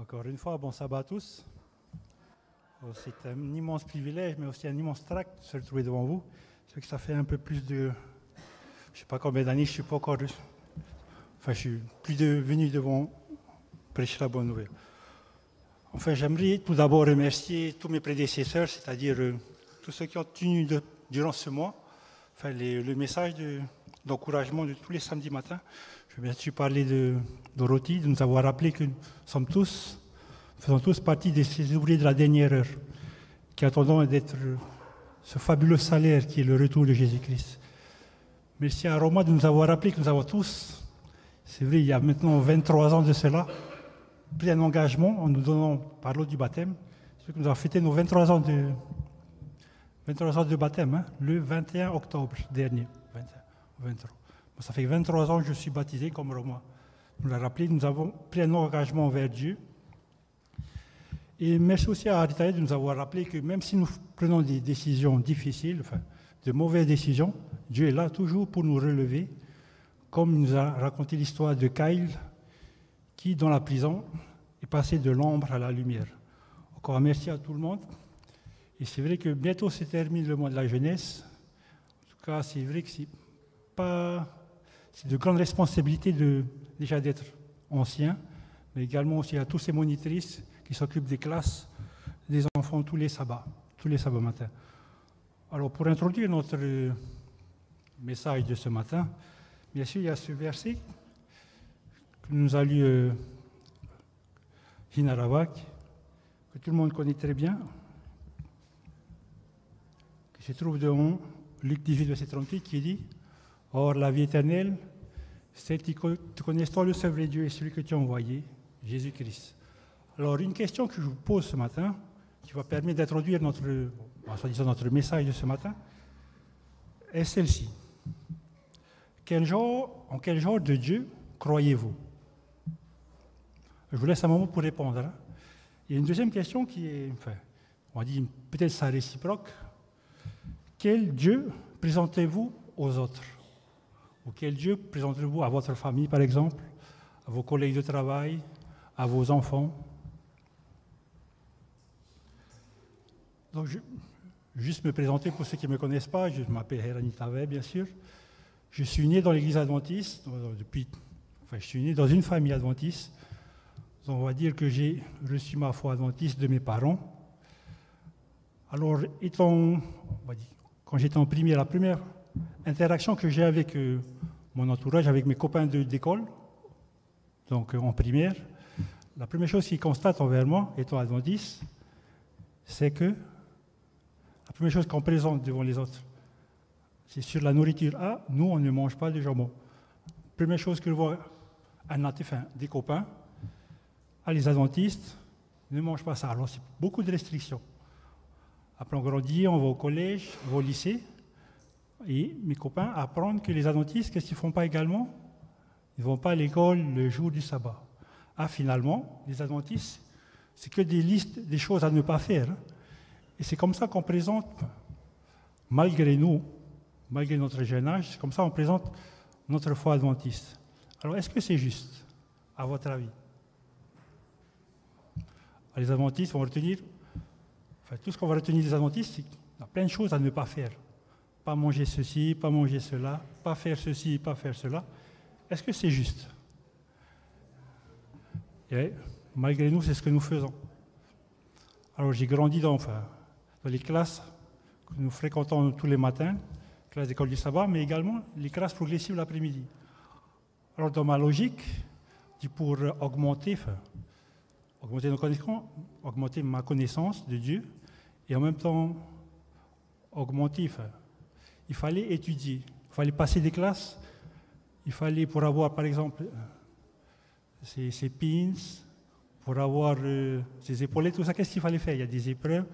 Encore une fois, bon sabbat à tous. Oh, c'est un immense privilège, mais aussi un immense tract de se retrouver devant vous. C'est que ça fait un peu plus de. Je ne sais pas combien d'années, je suis pas encore. Enfin, je suis plus de venu devant prêcher la bonne nouvelle. Enfin, j'aimerais tout d'abord remercier tous mes prédécesseurs, c'est-à-dire euh, tous ceux qui ont tenu durant ce mois enfin, le message d'encouragement de, tous les samedis matins. Je vais bien sûr parler de Dorothy, de nous avoir rappelé que nous sommes tous, faisons tous partie de ces ouvriers de la dernière heure, qui attendons d'être ce fabuleux salaire qui est le retour de Jésus-Christ. Merci à Roma de nous avoir rappelé que nous avons tous, c'est vrai, il y a maintenant 23 ans de cela, pris un engagement en nous donnant par l'eau du baptême. C'est que nous avons fêté nos 23 ans de, 23 ans de baptême, hein, le 21 octobre dernier. 23. ça fait 23 ans que je suis baptisé comme Romain nous l'a rappelé. Nous avons pris un engagement envers Dieu. Et merci aussi à Aritaï de nous avoir rappelé que même si nous prenons des décisions difficiles, enfin, de mauvaises décisions, Dieu est là toujours pour nous relever, comme nous a raconté l'histoire de Kyle, qui, dans la prison, est passé de l'ombre à la lumière. Encore merci à tout le monde. Et c'est vrai que bientôt se termine le mois de la jeunesse. En tout cas, c'est vrai que c'est c'est de grandes responsabilités de, déjà d'être ancien, mais également aussi à tous ces monitrices qui s'occupent des classes des enfants tous les sabbats, tous les sabbats matins. Alors, pour introduire notre message de ce matin, bien sûr, il y a ce verset que nous a lu euh, que tout le monde connaît très bien, qui se trouve devant Luc 18, verset 38, qui dit Or, la vie éternelle, c'est qui connaissent toi le seul vrai Dieu et celui que tu as envoyé, Jésus-Christ. Alors, une question que je vous pose ce matin, qui va permettre d'introduire notre, notre message de ce matin, est celle-ci. Quel genre, en quel genre de Dieu croyez-vous? Je vous laisse un moment pour répondre. Hein. Il y a une deuxième question qui est, enfin, on va dire peut-être sa réciproque. Quel Dieu présentez-vous aux autres? Ou quel Dieu présentez-vous à votre famille, par exemple, à vos collègues de travail, à vos enfants? Donc, je, juste me présenter pour ceux qui ne me connaissent pas, je m'appelle Herani Tave, bien sûr. Je suis né dans l'église adventiste, depuis, enfin, je suis né dans une famille adventiste. on va dire que j'ai reçu ma foi adventiste de mes parents. Alors, étant, quand j'étais en primaire, la première interaction que j'ai avec euh, mon entourage, avec mes copains d'école, donc euh, en primaire, la première chose qu'ils constatent envers moi, étant adventiste, c'est que la première chose qu'on présente devant les autres, c'est sur la nourriture. Ah, nous, on ne mange pas de jambon. Première chose que je vois un des copains, ah, les adventistes ne mangent pas ça. Alors, c'est beaucoup de restrictions. Après, on grandit, on va au collège, on va au lycée. Et mes copains apprennent que les adventistes, qu'est-ce qu'ils font pas également? Ils ne vont pas à l'école le jour du sabbat. Ah, finalement, les adventistes, c'est que des listes des choses à ne pas faire. Et c'est comme ça qu'on présente, malgré nous, malgré notre jeune âge, c'est comme ça qu'on présente notre foi adventiste. Alors, est-ce que c'est juste, à votre avis? Les adventistes vont retenir tout ce qu'on va retenir des adventistes, c'est qu'il y a plein de choses à ne pas faire. Pas manger ceci, pas manger cela, pas faire ceci, pas faire cela. Est-ce que c'est juste? Et malgré nous, c'est ce que nous faisons. Alors j'ai grandi dans, les classes que nous fréquentons tous les matins, classes d'école du sabbat, mais également les classes progressives l'après-midi. Alors dans ma logique, pour augmenter, augmenter nos connaissances, augmenter ma connaissance de Dieu, et en même temps augmentif. Il fallait étudier, il fallait passer des classes, il fallait pour avoir par exemple ces, pins, pour avoir euh, ces épaulettes, tout ça, qu'est-ce qu'il fallait faire? Il y a des épreuves,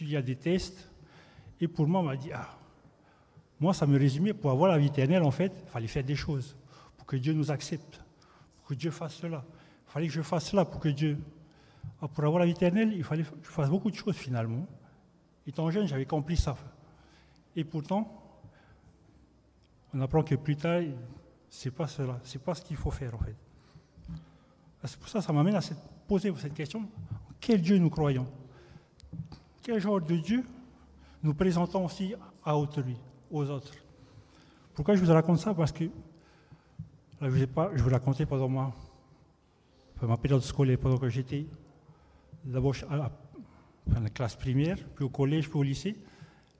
il y a des tests. Et pour moi, on m'a dit, ah, moi, ça me résumait, pour avoir la vie éternelle, en fait, il fallait faire des choses, pour que Dieu nous accepte, pour que Dieu fasse cela. Il fallait que je fasse cela pour que Dieu ah, pour avoir la vie éternelle, il fallait que je fasse beaucoup de choses finalement. Étant jeune, j'avais compris ça. Et pourtant, on apprend que plus tard, c'est pas cela, c'est pas ce qu'il faut faire en fait. Ah, c'est pour ça que ça m'amène à posez-vous cette question. Quel Dieu nous croyons? Quel genre de Dieu nous présentons aussi à autrui, aux autres? Pourquoi je vous raconte ça? Parce que je vais, pas, je vous raconter pendant ma, ma période scolaire, pendant que j'étais d'abord à la, classe primaire, puis au collège, puis au lycée.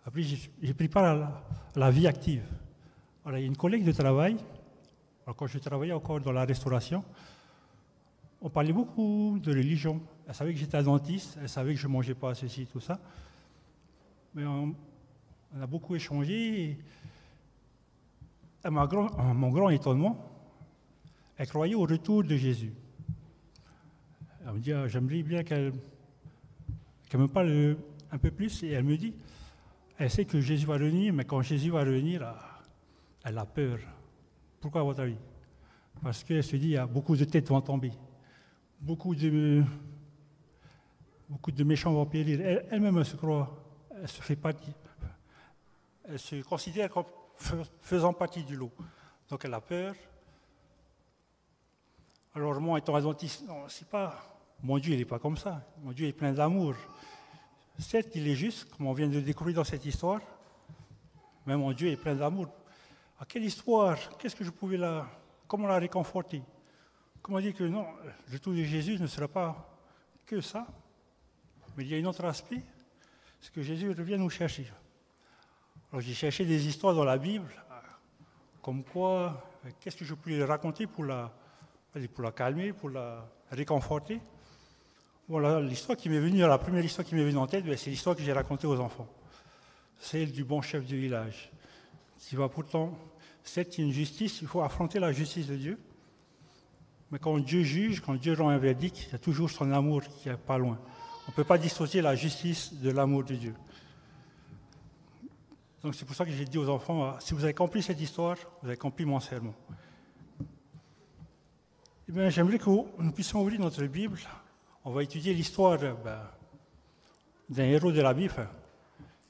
Après, j'ai pris part à la, vie active. Alors, il y a une collègue de travail, quand je travaillais encore dans la restauration, on parlait beaucoup de religion. Elle savait que j'étais dentiste, elle savait que je ne mangeais pas ceci, tout ça. Mais on, a beaucoup échangé. Et à, mon grand étonnement, elle croyait au retour de Jésus. Elle me dit, ah, j'aimerais bien qu'elle me parle un peu plus. Et elle me dit, elle sait que Jésus va revenir, mais quand Jésus va revenir, ah, elle a peur. Pourquoi à votre avis? Parce qu'elle se dit, il y a beaucoup de têtes vont tomber. Beaucoup de, méchants vont périr. Elle-même, elle, se croit, elle se fait partie. Elle se considère comme faisant partie du lot. Donc elle a peur. Alors moi, étant adventiste, non, c'est pas. Mon Dieu, il n'est pas comme ça. Mon Dieu est plein d'amour. Certes, il est juste, comme on vient de découvrir dans cette histoire, mais mon Dieu est plein d'amour. À quelle histoire Qu'est-ce que je pouvais la. Comment la réconforter? Comment dire que non, le retour de Jésus ne sera pas que ça, mais il y a un autre aspect, c'est que Jésus revient nous chercher. Alors j'ai cherché des histoires dans la Bible, comme quoi, qu'est-ce que je pouvais raconter pour la calmer, pour la réconforter? Voilà, l'histoire qui m'est venue, la première histoire qui m'est venue en tête, ben, c'est l'histoire que j'ai racontée aux enfants. Celle du bon chef du village, qui va pourtant, c'est une justice, il faut affronter la justice de Dieu. Mais quand Dieu juge, quand Dieu rend un verdict, il y a toujours son amour qui est pas loin. On ne peut pas dissocier la justice de l'amour de Dieu. Donc c'est pour ça que j'ai dit aux enfants, ah, si vous avez compris cette histoire, vous avez compris mon sermon. Eh bien, j'aimerais que nous puissions ouvrir notre Bible. On va étudier l'histoire d'un héros de la Bible,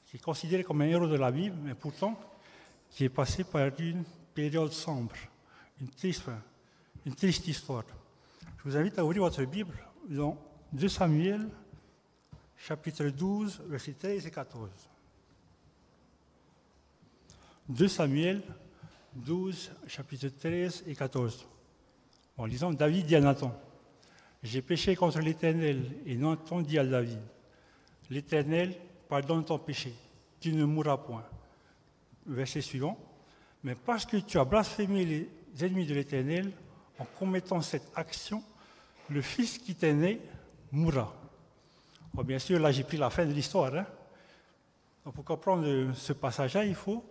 qui est considéré comme un héros de la Bible, mais pourtant qui est passé par une période sombre, une triste, une triste histoire. Je vous invite à ouvrir votre Bible dans 2 Samuel, chapitre 12, versets 13 et 14. 2 Samuel 12, chapitre 13 et 14. En lisant, David dit à J'ai péché contre l'Éternel, et Nathan dit à David, L'Éternel pardonne ton péché, tu ne mourras point. Verset suivant, Mais parce que tu as blasphémé les ennemis de l'Éternel, en commettant cette action, le fils qui t'est né mourra. bien sûr, là j'ai pris la fin de l'histoire. Hein. pour comprendre ce passage-là, il faut,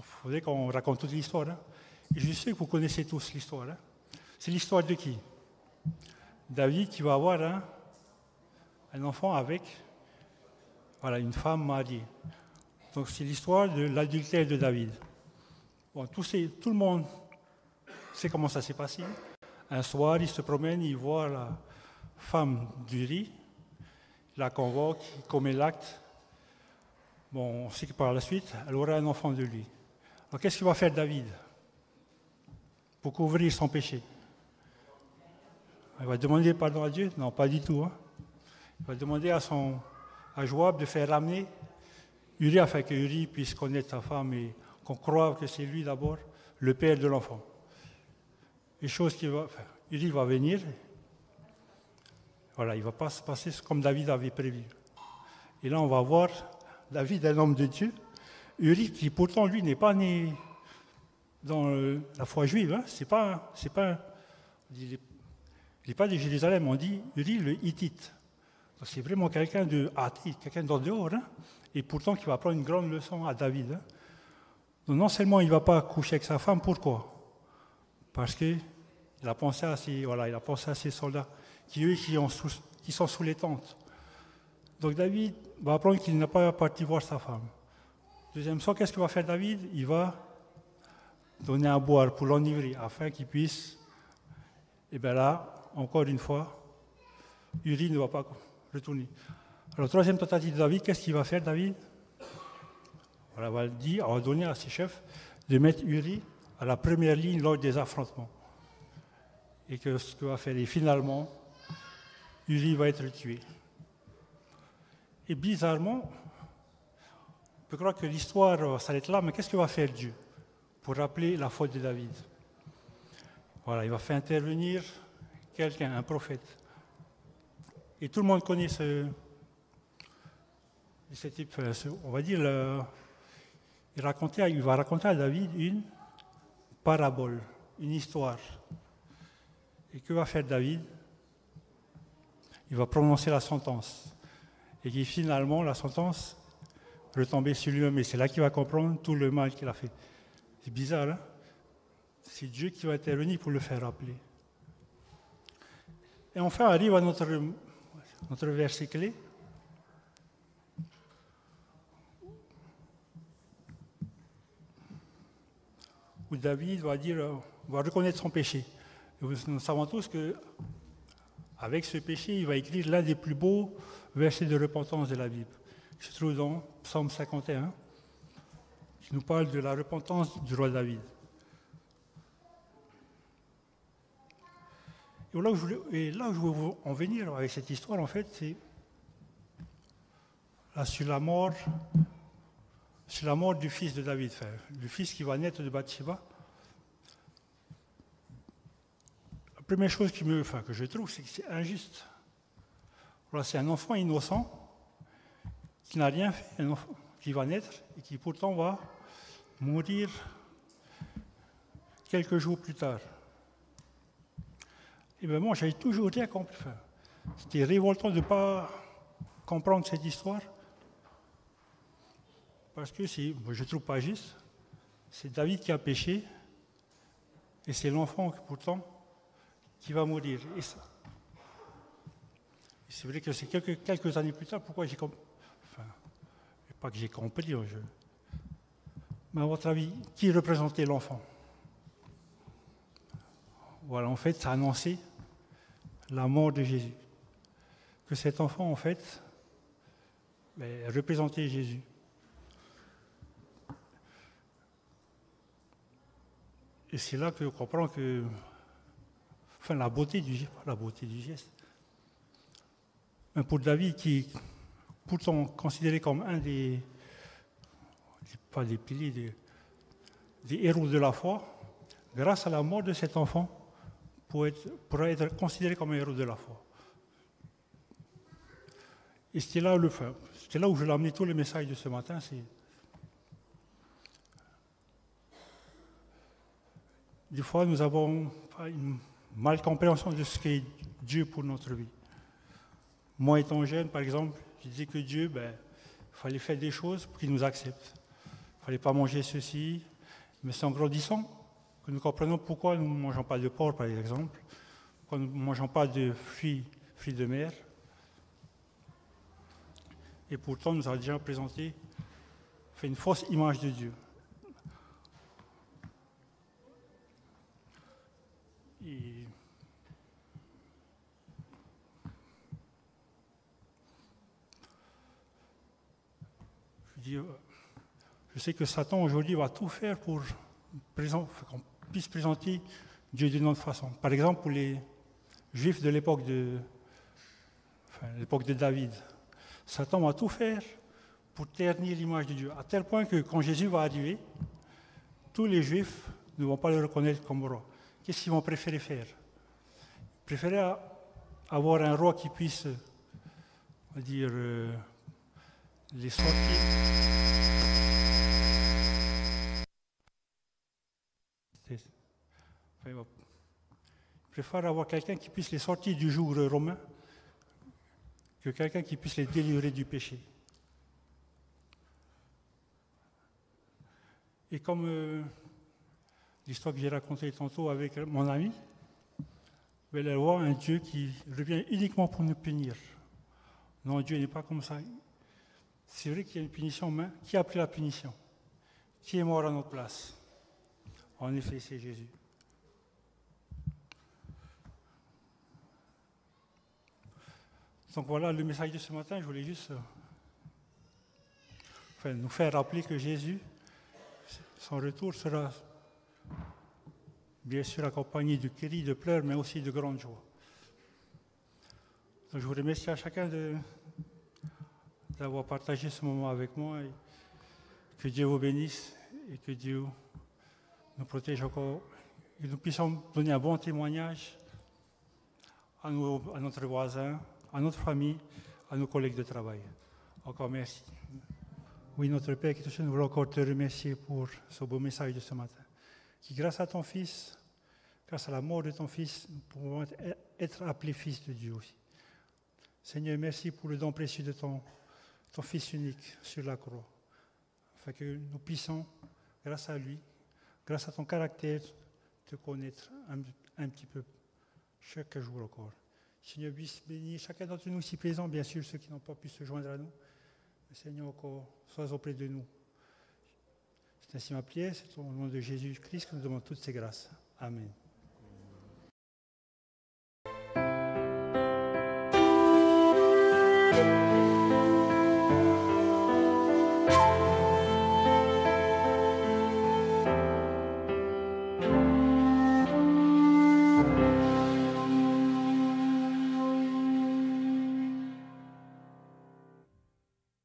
faudrait qu'on raconte toute l'histoire. Hein. Et je sais que vous connaissez tous l'histoire. Hein. C'est l'histoire de qui? David qui va avoir un, enfant avec voilà, une femme mariée. Donc c'est l'histoire de l'adultère de David. Bon, tout, tout le monde sait comment ça s'est passé. Un soir, il se promène, il voit la femme du riz, la convoque, il commet l'acte. Bon, on sait que par la suite, elle aura un enfant de lui. Alors qu'est-ce qu'il va faire David pour couvrir son péché? Il va demander pardon à Dieu Non, pas du tout. Hein. Il va demander à, son, à Joab de faire ramener Uri afin que Uri puisse connaître sa femme et qu'on croie que c'est lui d'abord, le père de l'enfant. Et chose qui va, Uri va venir. Voilà, il ne va pas se passer comme David avait prévu. Et là, on va voir David, un homme de Dieu, Uri, qui pourtant, lui, n'est pas né dans la foi juive. Hein. C'est pas, c'est pas, n'est pas de Jérusalem, on dit Uri le Hittite. C'est vraiment quelqu'un de quelqu'un d'en dehors, hein. et pourtant qui va prendre une grande leçon à David. Hein. Donc non seulement il ne va pas coucher avec sa femme, pourquoi? Parce qu'il a pensé à ses, voilà, il a pensé à ses soldats, qui eux qui, sont sous les tentes. Donc David va apprendre qu'il n'a pas parti voir sa femme. Deuxième chose, qu'est-ce que va faire David? Il va donner à boire pour l'enivrer, afin qu'il puisse, et eh bien là, encore une fois, Uri ne va pas retourner. Alors, troisième tentative de David, qu'est-ce qu'il va faire, David? Il va dire, va donner à ses chefs de mettre Uri à la première ligne lors des affrontements. Et que ce qu'il va faire, et finalement, Uri va être tué. Et bizarrement, on peut croire que l'histoire s'arrête là, mais qu'est-ce que va faire Dieu pour rappeler la faute de David? Voilà, il va faire intervenir quelqu'un, un prophète. Et tout le monde connaît ce, type, euh, on va dire, il, racontait, il va raconter à David une parabole, une histoire. Et que va faire David? Il va prononcer la sentence. Et qui finalement, la sentence retomber sur lui-même. Et c'est là qu'il va comprendre tout le mal qu'il a fait. C'est bizarre, hein? C'est Dieu qui va intervenir pour le faire rappeler. Et enfin arrive à notre notre verset clé. Où David va dire, va reconnaître son péché. nous savons tous que avec ce péché, il va écrire l'un des plus beaux versets de repentance de la Bible, qui se trouve dans Psaume 51, qui nous parle de la repentance du roi David. Et là, où je voulais, en venir avec cette histoire, en fait, c'est sur la mort, sur la mort du fils de David, du fils qui va naître de Bathsheba. La première chose que je trouve, c'est que c'est injuste. C'est un enfant innocent qui n'a rien fait, qui va naître et qui pourtant va mourir quelques jours plus tard. Et bien moi, j'avais toujours rien compris. C'était révoltant de ne pas comprendre cette histoire. Parce que je ne trouve pas juste. C'est David qui a péché. Et c'est l'enfant, pourtant, qui va mourir. Et ça. C'est vrai que c'est quelques, années plus tard, pourquoi j'ai compris. Enfin, pas que j'ai compris. Hein, Mais à votre avis, qui représentait l'enfant? Voilà, en fait, ça annonçait la mort de Jésus. Que cet enfant, en fait, ben, représentait Jésus. Et c'est là que je comprends que, la beauté du, la geste. Mais pour David, qui pourtant considéré comme un des, pas des piliers, des héros de la foi, grâce à la mort de cet enfant, pour être, être considéré comme un héros de la foi. Et c'était là, le, c'était là où je l'ai amené tous les messages de ce matin. C'est des fois, nous avons une mal compréhension de ce qu'est Dieu pour notre vie. Moi, étant jeune, par exemple, je disais que Dieu, ben, il fallait faire des choses pour qu'il nous accepte. Il ne fallait pas manger ceci. Mais c'est en grandissant nous comprenons pourquoi nous ne mangeons pas de porc, par exemple, pourquoi nous ne mangeons pas de fruits, fruits de mer. Et pourtant, nous avons déjà présenté, une fausse image de Dieu. Je, je sais que Satan aujourd'hui va tout faire pour présenter puisse présenter Dieu d'une autre façon. Par exemple, pour les Juifs de l'époque de, l'époque de David, Satan va tout faire pour ternir l'image de Dieu, à tel point que quand Jésus va arriver, tous les Juifs ne vont pas le reconnaître comme roi. Qu'est-ce qu'ils vont préférer faire? Ils avoir un roi qui puisse, on va dire, euh, les sortir Il préfère avoir quelqu'un qui puisse les sortir du jour romain que quelqu'un qui puisse les délivrer du péché. Et comme euh, l'histoire que j'ai racontée tantôt avec mon ami, elle ben, voit un Dieu qui revient uniquement pour nous punir. Non, Dieu n'est pas comme ça. C'est vrai qu'il y a une punition, mais qui a pris la punition? Qui est mort à notre place? En effet, c'est Jésus. Donc voilà le message de ce matin. Je voulais juste euh, nous faire rappeler que Jésus, son retour sera bien sûr accompagné de cris, de pleurs, mais aussi de grandes joie. Donc, je vous remercie à chacun d'avoir partagé ce moment avec moi. Que Dieu vous bénisse et que Dieu nous protège encore. Et nous puissions donner un bon témoignage à notre voisin, à notre famille, à nos collègues de travail. Encore merci. Oui, notre Père qui te nous voulons encore te remercier pour ce beau message de ce matin. Qui, grâce à ton Fils, grâce à la mort de ton Fils, nous pouvons être appelés fils de Dieu aussi. Seigneur, merci pour le don précieux de ton, Fils unique sur la croix. Afin que nous puissions, grâce à lui, grâce à ton caractère, te connaître un petit peu chaque jour encore. Seigneur, puisse bénir chacun d'entre nous ici présents, bien sûr ceux qui n'ont pas pu se joindre à nous. Seigneur, encore, sois auprès de nous. C'est ainsi ma prière, c'est au nom de Jésus-Christ que nous demandons toutes ces grâces. Amen.